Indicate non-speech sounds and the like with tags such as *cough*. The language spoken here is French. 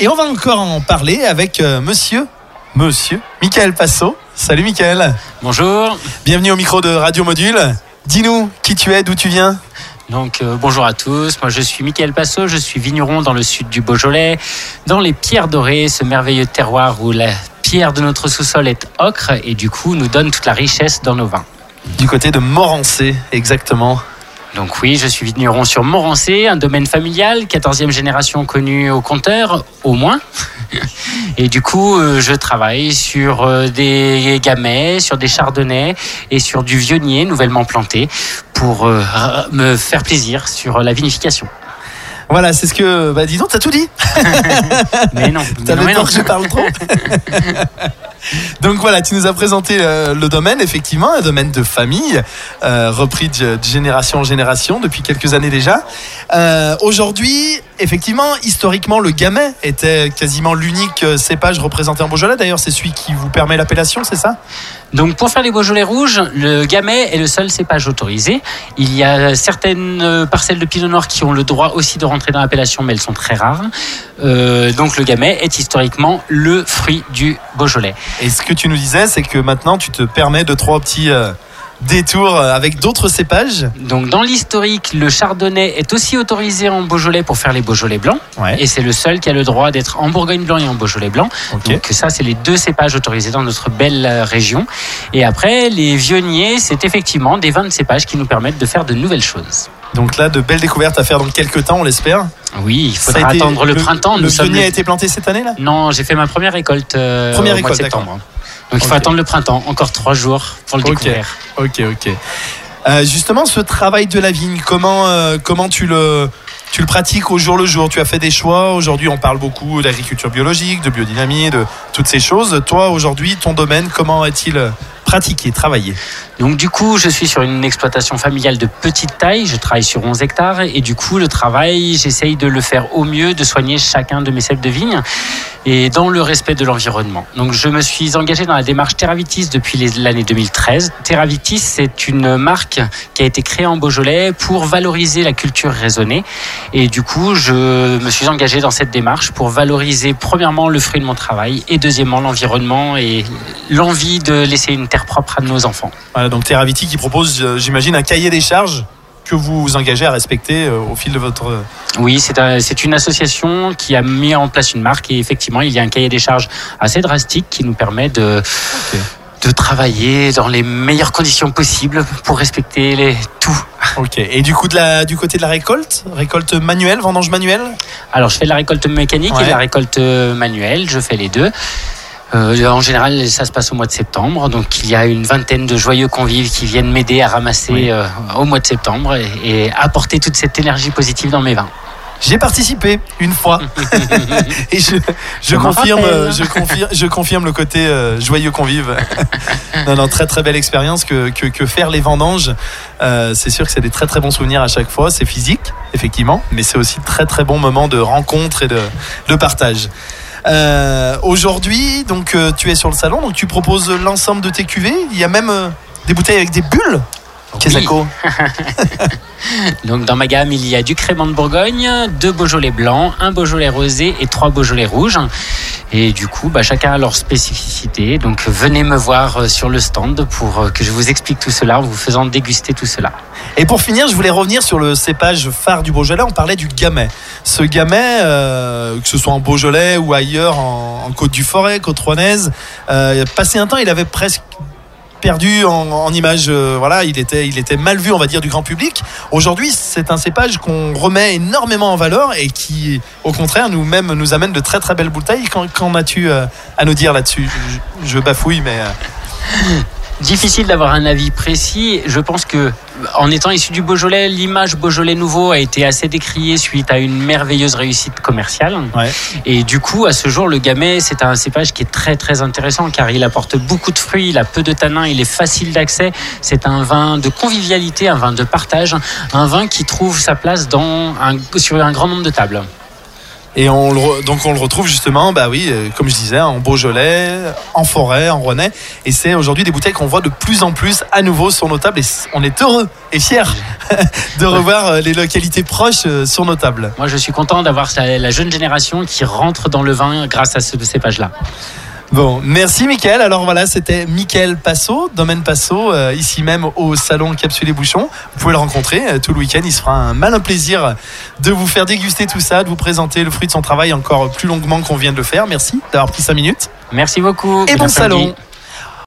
Et on va encore en parler avec euh, monsieur, monsieur Michael Passot. Salut Michael. Bonjour. Bienvenue au micro de Radio Module. Dis-nous qui tu es, d'où tu viens. Donc euh, bonjour à tous, moi je suis Michael Passot, je suis vigneron dans le sud du Beaujolais, dans les pierres dorées, ce merveilleux terroir où la pierre de notre sous-sol est ocre et du coup nous donne toute la richesse dans nos vins. Du côté de Morancé, exactement. Donc oui, je suis vigneron sur Morancé, un domaine familial, 14e génération connue au compteur, au moins. *laughs* Et du coup, euh, je travaille sur euh, des gamets, sur des chardonnays et sur du vionnier nouvellement planté pour euh, me faire plaisir sur la vinification. Voilà, c'est ce que. Bah, dis donc, t'as tout dit *laughs* Mais non, *laughs* T'avais peur que je parle trop *laughs* Donc voilà, tu nous as présenté euh, le domaine, effectivement, un domaine de famille, euh, repris de, génération en génération depuis quelques années déjà. Euh, Aujourd'hui, effectivement, historiquement, le gamay était quasiment l'unique cépage représenté en Beaujolais. D'ailleurs, c'est celui qui vous permet l'appellation, c'est ça? Donc pour faire les Beaujolais rouges, le gamay est le seul cépage autorisé. Il y a certaines parcelles de pinot noir qui ont le droit aussi de rentrer dans l'appellation, mais elles sont très rares. Euh, donc le gamay est historiquement le fruit du Beaujolais. Et ce que tu nous disais, c'est que maintenant, tu te permets de trois petits euh, détours euh, avec d'autres cépages. Donc dans l'historique, le chardonnay est aussi autorisé en Beaujolais pour faire les Beaujolais blancs. Ouais. Et c'est le seul qui a le droit d'être en Bourgogne blanc et en Beaujolais blanc. Ok. Donc ça, c'est les deux cépages autorisés dans notre belle région. Et après, les vionniers, c'est effectivement des vins de cépages qui nous permettent de faire de nouvelles choses. Donc là, de belles découvertes à faire dans quelques temps, on l'espère. Oui, il Ça a faudra été- attendre le, printemps. Le Nous sommes le- a été planté cette année là? Non, j'ai fait ma première récolte euh, Première au mois de récolte, septembre. Donc il faut attendre le printemps, encore trois jours pour le Ok. découvrir. Ok, ok. Euh, justement, ce travail de la vigne, comment, euh, comment tu le, tu le pratiques au jour le jour? Tu as fait des choix? Aujourd'hui, on parle beaucoup d'agriculture biologique, de biodynamie, de toutes ces choses. Toi, aujourd'hui, ton domaine, comment est-il pratiqué, travaillé Donc du coup, je suis sur une exploitation familiale de petite taille, je travaille sur 11 hectares et du coup, le travail, j'essaye de le faire au mieux, de soigner chacun de mes cèpes de vigne et dans le respect de l'environnement. Donc je me suis engagé dans la démarche Terravitis depuis l'année 2013. Terravitis, c'est une marque qui a été créée en Beaujolais pour valoriser la culture raisonnée et du coup, je me suis engagé dans cette démarche pour valoriser premièrement le fruit de mon travail et deuxièmement l'environnement et l'envie de laisser une terre propre à nos enfants. Voilà, Donc, Terraviti qui propose, euh, j'imagine, un cahier des charges que vous vous engagez à respecter euh, au fil de votre. euh, Oui, c'est un- une association qui a mis en place une marque et effectivement, il y a un cahier des charges assez drastique qui nous permet de, de travailler dans les meilleures conditions possibles pour respecter les, tout. Ok. Et du coup, de la, du côté de la récolte, récolte manuelle, vendange manuelle? Alors, je fais de la récolte mécanique Ouais. et de la récolte manuelle, je fais les deux. Euh, en général, ça se passe au mois de septembre, donc il y a une vingtaine de joyeux convives qui viennent m'aider à ramasser Oui. euh, au mois de septembre et, et apporter toute cette énergie positive dans mes vins. J'ai participé une fois *laughs* et je, je confirme, euh, je confirme, je confirme le côté euh, joyeux convive. *laughs* non, non, très très belle expérience que, que, que faire les vendanges. C'est sûr que c'est des très très bons souvenirs à chaque fois. C'est physique, effectivement, mais c'est aussi très très bons moments de rencontre et de, de partage. Euh, Aujourd'hui, donc euh, tu es sur le salon, donc tu proposes l'ensemble de tes cuvées. Il y a même euh, des bouteilles avec des bulles. Kesako. *laughs* *laughs* Donc dans ma gamme, il y a du crément de Bourgogne, deux Beaujolais blancs, un Beaujolais rosé et trois Beaujolais rouges. Et du coup, bah, chacun a leur spécificité. Donc venez me voir euh, sur le stand pour euh, que je vous explique tout cela en vous faisant déguster tout cela. Et pour finir, je voulais revenir sur le cépage phare du Beaujolais. On parlait du gamay. Ce gamay, euh, que ce soit en Beaujolais ou ailleurs, en, Côte du Forêt, Côte Rouennaise, euh, passé un temps, il avait presque perdu en, en image. euh, voilà, il était, il était mal vu, on va dire, du grand public. Aujourd'hui, c'est un cépage qu'on remet énormément en valeur et qui, au contraire, nous même nous amène de très très belles bouteilles. Qu'en, qu'en as-tu euh, à nous dire là-dessus? Je, je bafouille, mais euh, Difficile d'avoir un avis précis. Je pense que, en étant issu du Beaujolais, l'image Beaujolais nouveau a été assez décriée suite à une merveilleuse réussite commerciale. ouais. Et du coup, à ce jour, le gamay, c'est un cépage qui est très très intéressant car il apporte beaucoup de fruits, il a peu de tanins, il est facile d'accès. C'est un vin de convivialité, un vin de partage, un vin qui trouve sa place dans un, sur un grand nombre de tables. Et on le, donc on le retrouve justement, bah oui, euh, comme je disais, en Beaujolais, en forêt, en Rhônay. Et c'est aujourd'hui des bouteilles qu'on voit de plus en plus à nouveau sur nos tables. Et on est heureux et fiers *laughs* de revoir euh, les localités proches euh, sur nos tables. Moi, je suis content d'avoir la jeune génération qui rentre dans le vin grâce à ce cépage-là. Bon, merci Mickaël. Alors voilà, c'était Mickaël Passot, domaine Passot, euh, ici même au salon Capsule et Bouchon. Vous pouvez le rencontrer euh, tout le week-end. Il se fera un malin plaisir de vous faire déguster tout ça, de vous présenter le fruit de son travail encore plus longuement qu'on vient de le faire. Merci d'avoir pris 5 minutes. Merci beaucoup. Et bon salon.